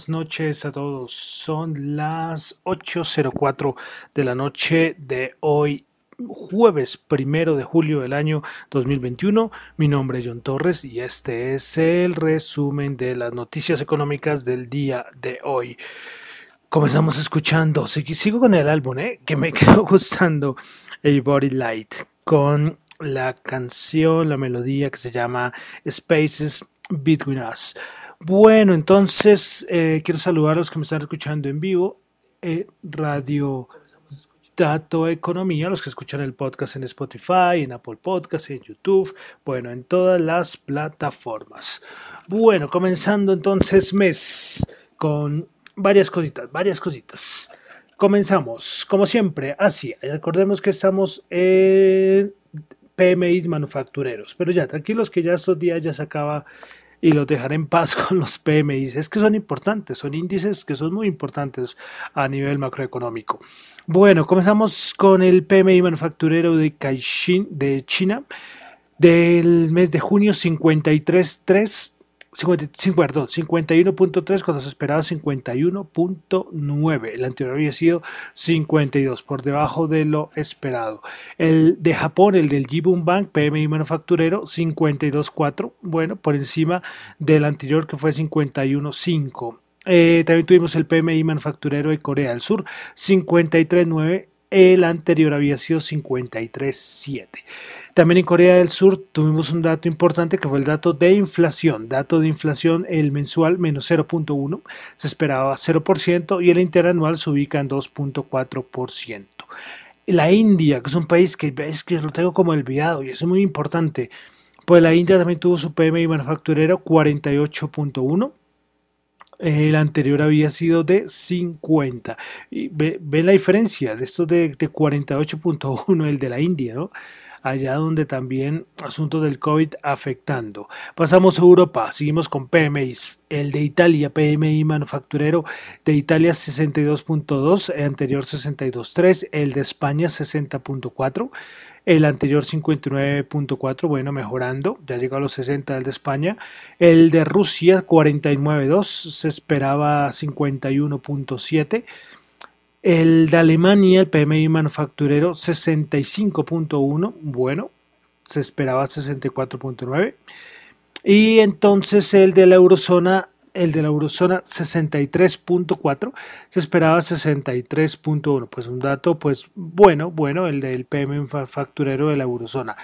Buenas noches a todos. Son las 8.04 de la noche de hoy, jueves primero de julio del año 2021. Mi nombre es John Torres y este es el resumen de las noticias económicas del día de hoy. Comenzamos escuchando, sigo con el álbum ¿eh? que me quedó gustando, A Body Light, con la canción, la melodía que se llama Spaces Between Us. Bueno, entonces eh, quiero saludar a los que me están escuchando en vivo. Eh, Radio Dato Economía, los que escuchan el podcast en Spotify, en Apple Podcast, en YouTube, bueno, en todas las plataformas. Bueno, comenzando entonces mes con varias cositas, varias cositas. Comenzamos, como siempre, así. Recordemos que estamos en PMI manufactureros, pero ya, tranquilos que ya estos días ya se acaba y los dejar en paz con los PMI. Es que son importantes, son índices que son muy importantes a nivel macroeconómico. Bueno, comenzamos con el PMI manufacturero de Caixin de China del mes de junio 53.3 51.3 cuando se esperaba 51.9. El anterior había sido 52, por debajo de lo esperado. El de Japón, el del Jibun Bank, PMI manufacturero, 52.4, bueno, por encima del anterior que fue 51.5. Eh, también tuvimos el PMI manufacturero de Corea del Sur, 53.9 el anterior había sido 53.7. También en Corea del Sur tuvimos un dato importante que fue el dato de inflación. Dato de inflación, el mensual menos 0.1, se esperaba 0% y el interanual se ubica en 2.4%. La India, que es un país que es que lo tengo como olvidado y es muy importante, pues la India también tuvo su PMI manufacturero 48.1 el anterior había sido de 50. Y ve, la diferencia de esto de, de 48.1, el de la India, ¿no? allá donde también asuntos del COVID afectando. Pasamos a Europa, seguimos con PMI. El de Italia, PMI manufacturero de Italia 62.2, el anterior 62.3, el de España 60.4, el anterior 59.4, bueno, mejorando, ya llegó a los 60 el de España, el de Rusia 49.2, se esperaba 51.7, el de Alemania, el PMI manufacturero 65.1, bueno, se esperaba 64.9. Y entonces el de la eurozona, el de la eurozona 63.4, se esperaba 63.1. Pues un dato, pues bueno, bueno, el del PMI manufacturero de la eurozona.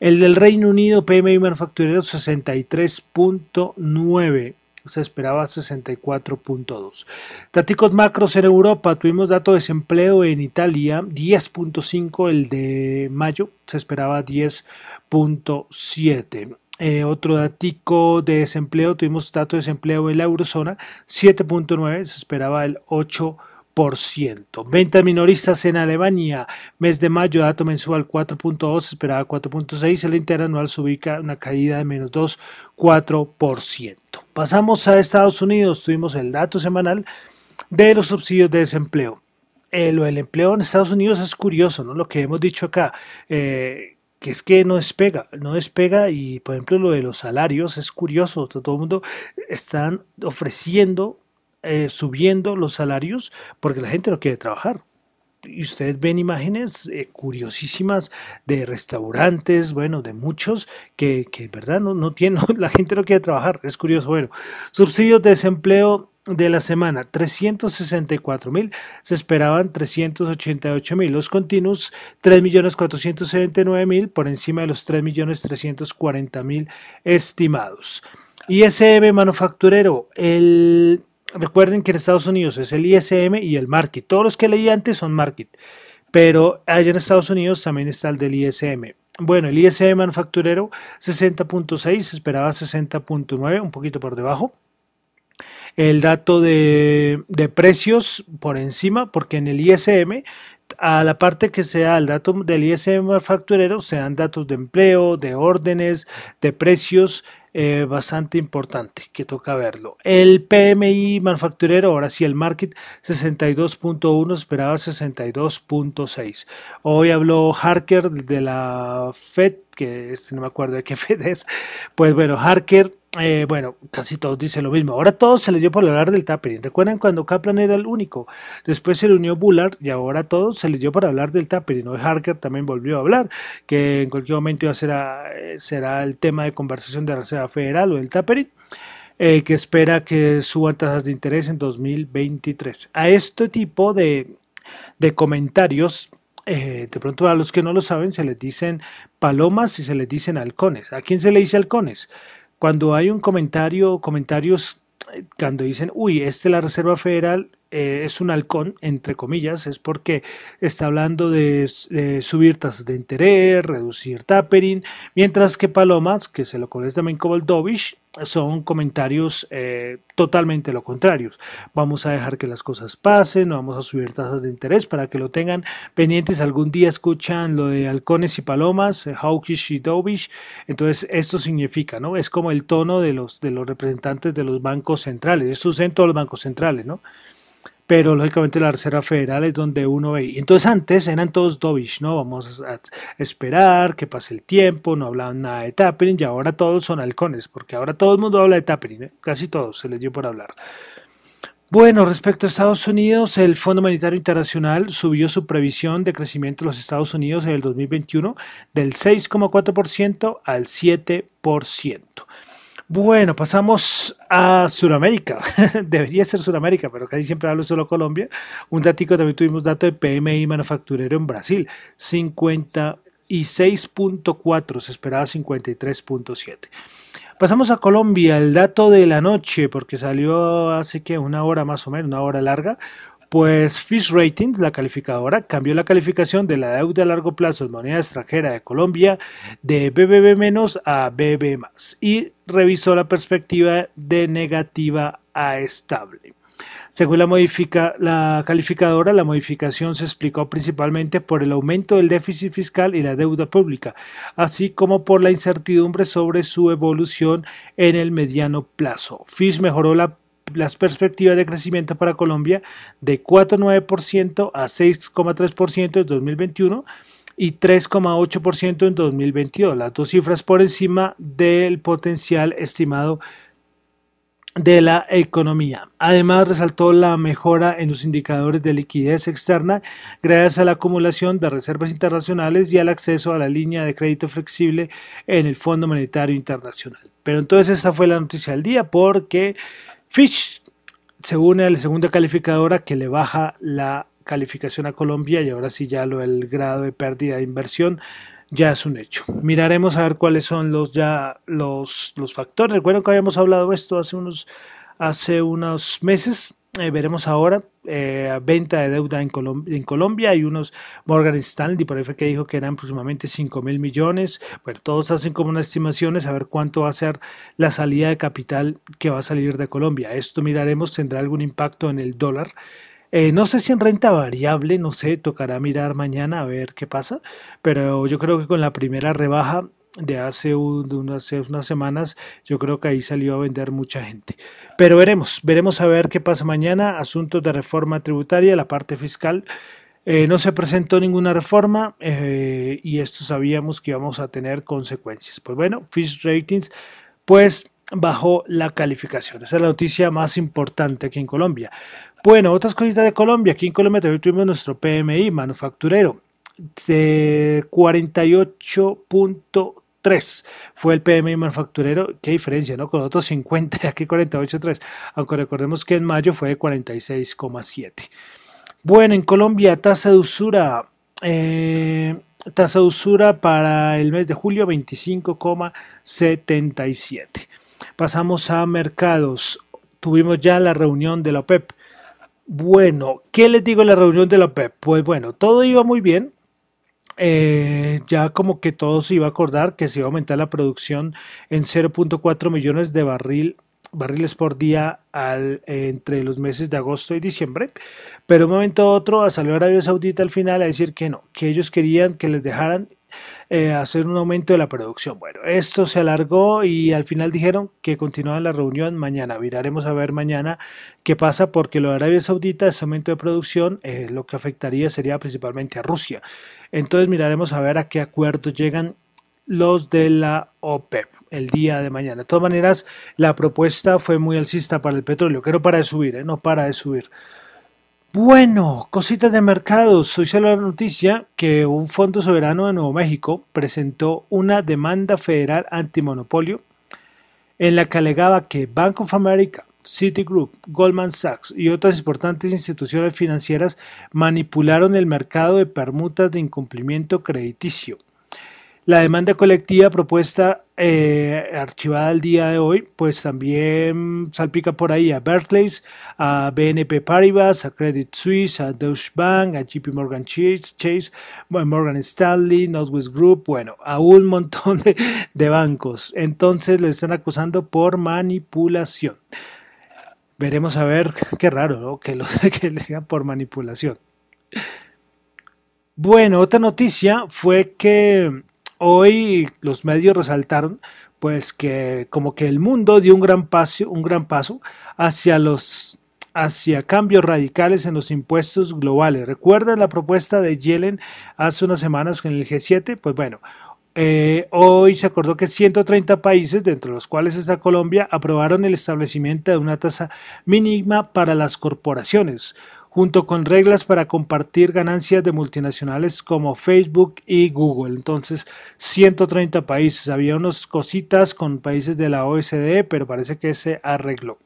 El del Reino Unido, PMI manufacturero 63.9 se esperaba 64.2. Datos macros en Europa, tuvimos dato de desempleo en Italia 10.5, el de mayo se esperaba 10.7. Eh, otro dato de desempleo, tuvimos dato de desempleo en la eurozona 7.9, se esperaba el 8%. Ventas minoristas en Alemania, mes de mayo, dato mensual 4.2, esperaba 4.6, el interanual se ubica una caída de menos 2,4%. Pasamos a Estados Unidos, tuvimos el dato semanal de los subsidios de desempleo. Eh, lo del empleo en Estados Unidos es curioso, ¿no? Lo que hemos dicho acá, eh, que es que no despega, no despega y por ejemplo lo de los salarios es curioso, todo el mundo están ofreciendo eh, subiendo los salarios porque la gente no quiere trabajar. Y ustedes ven imágenes eh, curiosísimas de restaurantes, bueno, de muchos que, verdad no, no tienen, la gente no quiere trabajar, es curioso. Bueno, subsidios de desempleo de la semana, 364 mil, se esperaban 388 mil, los continuos 3 millones 479 mil, por encima de los 3 millones 340 mil estimados. ISM manufacturero, el Recuerden que en Estados Unidos es el ISM y el Market. Todos los que leí antes son Market. Pero allá en Estados Unidos también está el del ISM. Bueno, el ISM manufacturero 60.6, esperaba 60.9, un poquito por debajo. El dato de, de, precios por encima, porque en el ISM, a la parte que sea el dato del ISM manufacturero, se dan datos de empleo, de órdenes, de precios, eh, bastante importante que toca verlo. El PMI manufacturero, ahora sí el market 62.1, esperaba 62.6. Hoy habló Harker de la Fed, que este no me acuerdo de qué Fed es. Pues bueno, Harker eh, bueno, casi todos dicen lo mismo. Ahora todo se le dio por hablar del tapering. ¿Recuerdan cuando Kaplan era el único? Después se le unió Bullard y ahora todo se le dio por hablar del tapering. Hoy Harker también volvió a hablar, que en cualquier momento ya será, eh, será el tema de conversación de la Reserva Federal o del tapering. Eh, que espera que suban tasas de interés en 2023. A este tipo de, de comentarios de pronto a los que no lo saben se les dicen palomas y se les dicen halcones. ¿A quién se le dice halcones? Cuando hay un comentario, comentarios, eh, cuando dicen, uy, este la Reserva Federal eh, es un halcón, entre comillas, es porque está hablando de, subir tasas de interés, reducir tapering, mientras que Palomas, que se lo conoce también como el Dovish, son comentarios eh, totalmente lo contrarios. Vamos a dejar que las cosas pasen, no vamos a subir tasas de interés para que lo tengan pendientes. Algún día escuchan lo de halcones y palomas, eh, hawkish y dovish. Entonces, esto significa, ¿no? Es como el tono de los, de los representantes de los bancos centrales. Esto es en todos los bancos centrales, ¿no? Pero lógicamente la Reserva Federal es donde uno ve. Entonces antes eran todos dovish, ¿no? Vamos a esperar que pase el tiempo, no hablaban nada de tapering y ahora todos son halcones, porque ahora todo el mundo habla de tapering, ¿eh? casi todos se les dio por hablar. Bueno, respecto a Estados Unidos, el Fondo Monetario Internacional subió su previsión de crecimiento de los Estados Unidos en el 2021 del 6,4% al 7%. Bueno, pasamos a Sudamérica. Debería ser Sudamérica, pero casi siempre hablo solo Colombia. Un datico, también tuvimos dato de PMI manufacturero en Brasil, 56.4, se esperaba 53.7. Pasamos a Colombia, el dato de la noche, porque salió hace que una hora más o menos, una hora larga, pues Fish Ratings, la calificadora, cambió la calificación de la deuda a largo plazo en moneda extranjera de Colombia de BBB- a BB+, y revisó la perspectiva de negativa a estable. Según la, calificadora, la modificación se explicó principalmente por el aumento del déficit fiscal y la deuda pública, así como por la incertidumbre sobre su evolución en el mediano plazo. Fish mejoró la las perspectivas de crecimiento para Colombia de 4,9% a 6,3% en 2021 y 3,8% en 2022, las dos cifras por encima del potencial estimado de la economía. Además, resaltó la mejora en los indicadores de liquidez externa gracias a la acumulación de reservas internacionales y al acceso a la línea de crédito flexible en el Fondo Monetario Internacional. Pero entonces esa fue la noticia del día porque Fish se une a la segunda calificadora que le baja la calificación a Colombia y ahora sí ya lo el grado de pérdida de inversión ya es un hecho. Miraremos a ver cuáles son los ya los, los factores. Recuerden que habíamos hablado esto hace unos hace unos meses eh, veremos ahora eh, venta de deuda en, Colombia. Hay unos Morgan Stanley, por ahí que dijo que eran aproximadamente 5 mil millones. Bueno, todos hacen como unas estimaciones a ver cuánto va a ser la salida de capital que va a salir de Colombia. Esto miraremos, tendrá algún impacto en el dólar. Eh, no sé si en renta variable, no sé, tocará mirar mañana a ver qué pasa, pero yo creo que con la primera rebaja de hace unas, semanas, yo creo que ahí salió a vender mucha gente. Pero veremos, veremos a ver qué pasa mañana. Asuntos de reforma tributaria, la parte fiscal. Eh, no se presentó ninguna reforma eh, y esto sabíamos que íbamos a tener consecuencias. Pues bueno, Fish Ratings, pues bajó la calificación. Esa es la noticia más importante aquí en Colombia. Bueno, otras cositas de Colombia. Aquí en Colombia también tuvimos nuestro PMI manufacturero de 48. 3 fue el PMI manufacturero. Qué diferencia, ¿no? Con otros 50, aquí 48.3. Aunque recordemos que en mayo fue de 46,7. Bueno, en Colombia, tasa de usura. Eh, tasa de usura para el mes de julio 25,77. Pasamos a mercados. Tuvimos ya la reunión de la OPEP. Bueno, ¿qué les digo en la reunión de la OPEP? Pues bueno, todo iba muy bien eh, ya como que todo se iba a acordar que se iba a aumentar la producción en 0.4 millones de barril, barriles por día al, entre los meses de agosto y diciembre, pero un momento a otro salió Arabia Saudita al final a decir que no, que ellos querían que les dejaran eh, hacer un aumento de la producción. Bueno, esto se alargó y al final dijeron que continuaban la reunión mañana. Viraremos a ver mañana qué pasa porque lo de Arabia Saudita, ese aumento de producción, eh, lo que afectaría sería principalmente a Rusia. Entonces miraremos a ver a qué acuerdos llegan los de la OPEP el día de mañana. De todas maneras, la propuesta fue muy alcista para el petróleo, que no para de subir, ¿eh? no para de subir. Bueno, cositas de mercados. Hoy salió la noticia que un fondo soberano de Nuevo México presentó una demanda federal antimonopolio en la que alegaba que Bank of America, Citigroup, Goldman Sachs y otras importantes instituciones financieras manipularon el mercado de permutas de incumplimiento crediticio la demanda colectiva propuesta eh, archivada el día de hoy, pues también salpica por ahí a Berkeley, a BNP Paribas, a Credit Suisse, a Deutsche Bank, a JP Morgan Chase, Chase Morgan Stanley, Northwest Group, bueno, a un montón de, bancos. Entonces le están acusando por manipulación. Veremos a ver, qué raro, ¿no? Que, lo, que le digan por manipulación. Bueno, otra noticia fue que hoy los medios resaltaron pues que como que el mundo dio un gran paso, un gran paso hacia los hacia cambios radicales en los impuestos globales. ¿Recuerdan la propuesta de Yellen hace unas semanas con el G7? Pues bueno, eh, hoy se acordó que 130 países, dentro de los cuales está Colombia, aprobaron el establecimiento de una tasa mínima para las corporaciones, junto con reglas para compartir ganancias de multinacionales como Facebook y Google. Entonces, 130 países. Había unas cositas con países de la OSD, pero parece que se arregló.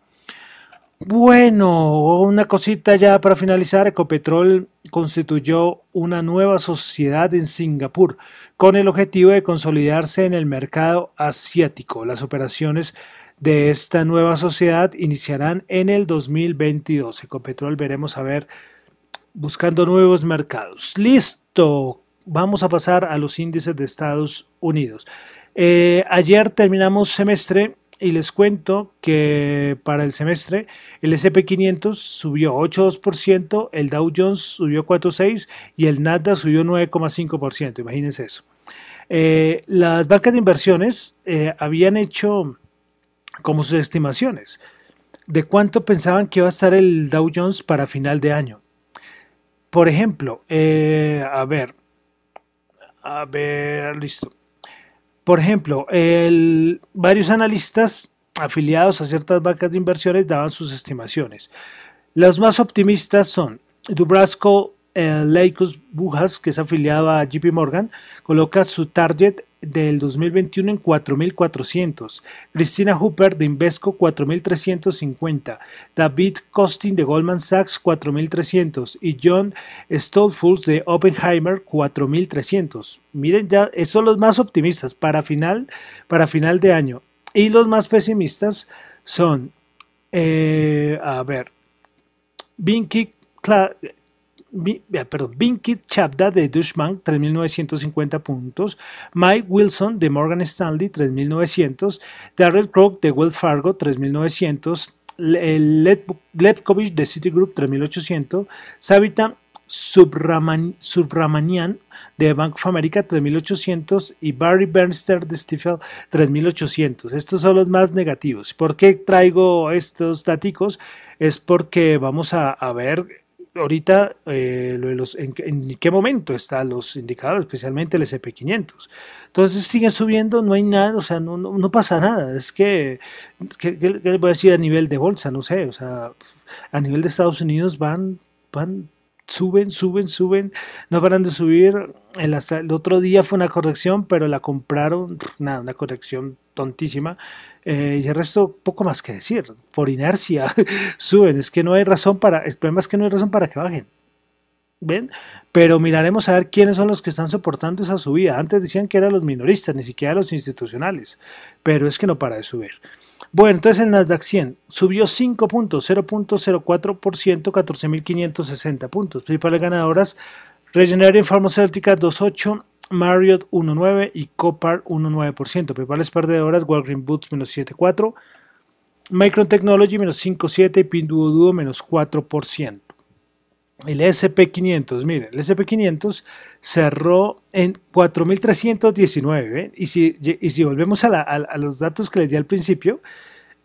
Bueno, una cosita ya para finalizar, Ecopetrol constituyó una nueva sociedad en Singapur con el objetivo de consolidarse en el mercado asiático. Las operaciones de esta nueva sociedad iniciarán en el 2022. Ecopetrol veremos a ver buscando nuevos mercados. Listo, vamos a pasar a los índices de Estados Unidos. Eh, ayer terminamos semestre y les cuento que para el semestre el SP500 subió 8,2%, el Dow Jones subió 4,6% y el Nasdaq subió 9,5%. Imagínense eso. Eh, las bancas de inversiones eh, habían hecho como sus estimaciones de cuánto pensaban que iba a estar el Dow Jones para final de año. Por ejemplo, eh, a ver, a ver, listo. Por ejemplo, varios analistas afiliados a ciertas bancas de inversiones daban sus estimaciones. Los más optimistas son Dubrasco eh, Bujas, que es afiliado a JP Morgan, coloca su target del 2021 en 4.400. Cristina Hooper de Invesco 4.350. David Costin de Goldman Sachs 4.300. Y John Stolfus de Oppenheimer 4.300. Miren, ya esos son los más optimistas para final, para final de año. Y los más pesimistas son, eh, a ver, Binky perdón, Binkit Chabda de Deutsche Bank 3.950 puntos, Mike Wilson de Morgan Stanley 3.900, Darrell Crook de Wells Fargo 3.900, Letkovich de Citigroup 3.800, Savita Subramanian de Bank of America 3800 y Barry Bernster de Stifel 3800. Estos son los más negativos. ¿Por qué traigo estos datos? Es porque vamos a ver ahorita eh, en, qué momento están los indicadores, especialmente el SP500. Entonces siguen subiendo, no hay nada, o sea, no, no, pasa nada. Es que, ¿qué, ¿qué, les voy a decir a nivel de bolsa? No sé, o sea, a nivel de Estados Unidos van, van suben, suben, suben, no paran de subir. El, el, otro día fue una corrección, pero la compraron, nada, una corrección tontísima. Eh, y el resto, poco más que decir. Por inercia suben. Es que no hay razón para. El problema es que no hay razón para que bajen. ¿Ven? Pero miraremos a ver quiénes son los que están soportando esa subida. Antes decían que eran los minoristas, ni siquiera los institucionales. Pero es que no para de subir. Bueno, entonces el Nasdaq 100 subió 5 puntos, 0.04%, 14.560 puntos. Principales ganadoras, Regenerative Pharmaceutica 2.8, Marriott 1.9 y Copar 1.9%. Principales perdedoras, Walgreens Boots menos 7.4, Micron Technology menos 5.7 y Pinduoduo menos 4%. El SP500, miren, el SP500 cerró en 4.319. Y, si, y si volvemos a, los datos que les di al principio,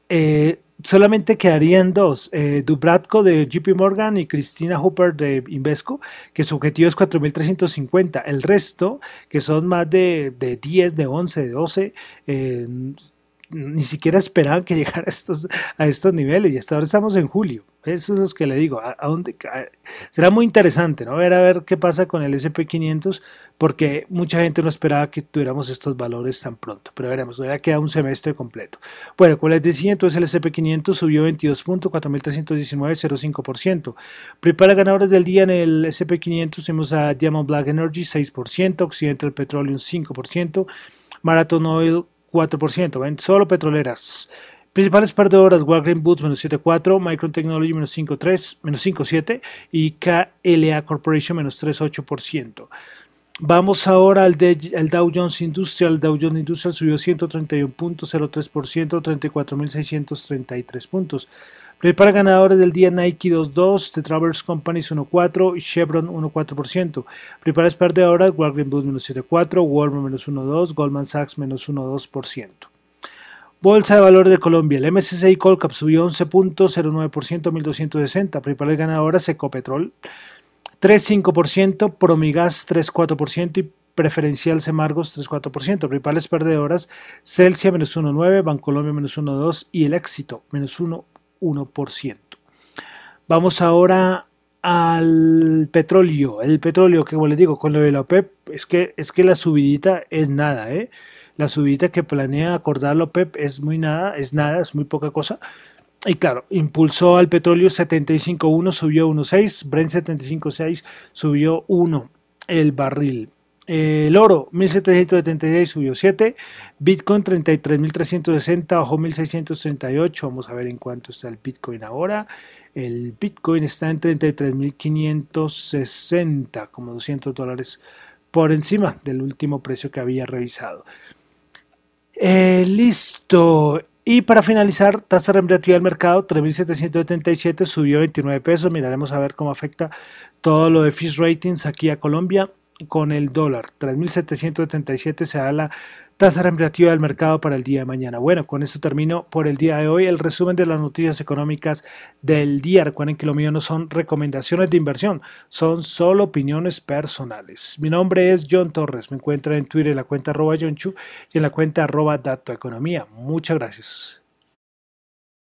eh, solamente quedarían dos, eh, Dubratko de JP Morgan y Cristina Hooper de Invesco, que su objetivo es 4.350. El resto, que son más de, de 10, de 11, de 12, eh, ni siquiera esperaban que llegara a estos, a estos niveles y hasta ahora estamos en julio. Eso es lo que le digo. ¿A, dónde, será muy interesante, ¿no? Ver a ver qué pasa con el SP500, porque mucha gente no esperaba que tuviéramos estos valores tan pronto. Pero veremos, todavía queda un semestre completo. Bueno, como les decía, entonces el SP500 subió 22 puntos, 4.319, Prepara ganadores del día en el SP500, tenemos a Diamond Black Energy 6%, Occidental Petroleum 5%, Marathon Oil 4%, ven, solo petroleras. Principales perdedoras, Walgreens Boots menos 7.4, Micron Technology menos 5.3, menos 5.7 y KLA Corporation menos 3.8%. Vamos ahora al, al, Dow Jones Industrial. El Dow Jones Industrial subió 131.03%, 34.633 puntos. Prepara ganadores del día Nike 2.2, The Travelers Companies 1.4 y Chevron 1.4%. Prepara perdedoras, Walgreens Boots menos 7.4, Walmart menos 1.2, Goldman Sachs menos 1.2%. Bolsa de Valores de Colombia. El MSCI Colcap subió 11.09%, 1.260. Principales ganadoras Ecopetrol 3.5%, Promigas 3.4% y Preferencial Semargos 3.4%. Principales perdedoras Celsia menos 1.9%, Bancolombia menos 1.2% y El Éxito menos 1.1%. Vamos ahora al petróleo. El petróleo, que como les digo, con lo de la OPEP, es que, es que la subidita es nada, ¿eh? La subida que planea acordar la OPEP es muy nada, es nada, es muy poca cosa. Y claro, impulsó al petróleo 75.1, subió 1.6, Brent 75.6, subió 1 el barril. El oro 1776 subió 7, Bitcoin 33.360 bajó 1.638, vamos a ver en cuánto está el Bitcoin ahora. El Bitcoin está en 33.560, como 200 dólares por encima del último precio que había revisado. Eh, listo. Y para finalizar, tasa remunerativa del mercado 3.777 subió 29 pesos. Miraremos a ver cómo afecta todo lo de Fish Ratings aquí a Colombia con el dólar. 3.777 se da la tasa remunerativa del mercado para el día de mañana. Bueno, con esto termino por el día de hoy el resumen de las noticias económicas del día. Recuerden que lo mío no son recomendaciones de inversión, son solo opiniones personales. Mi nombre es John Torres, me encuentran en Twitter en la cuenta arroba John y en la cuenta arroba Dato Economía. Muchas gracias.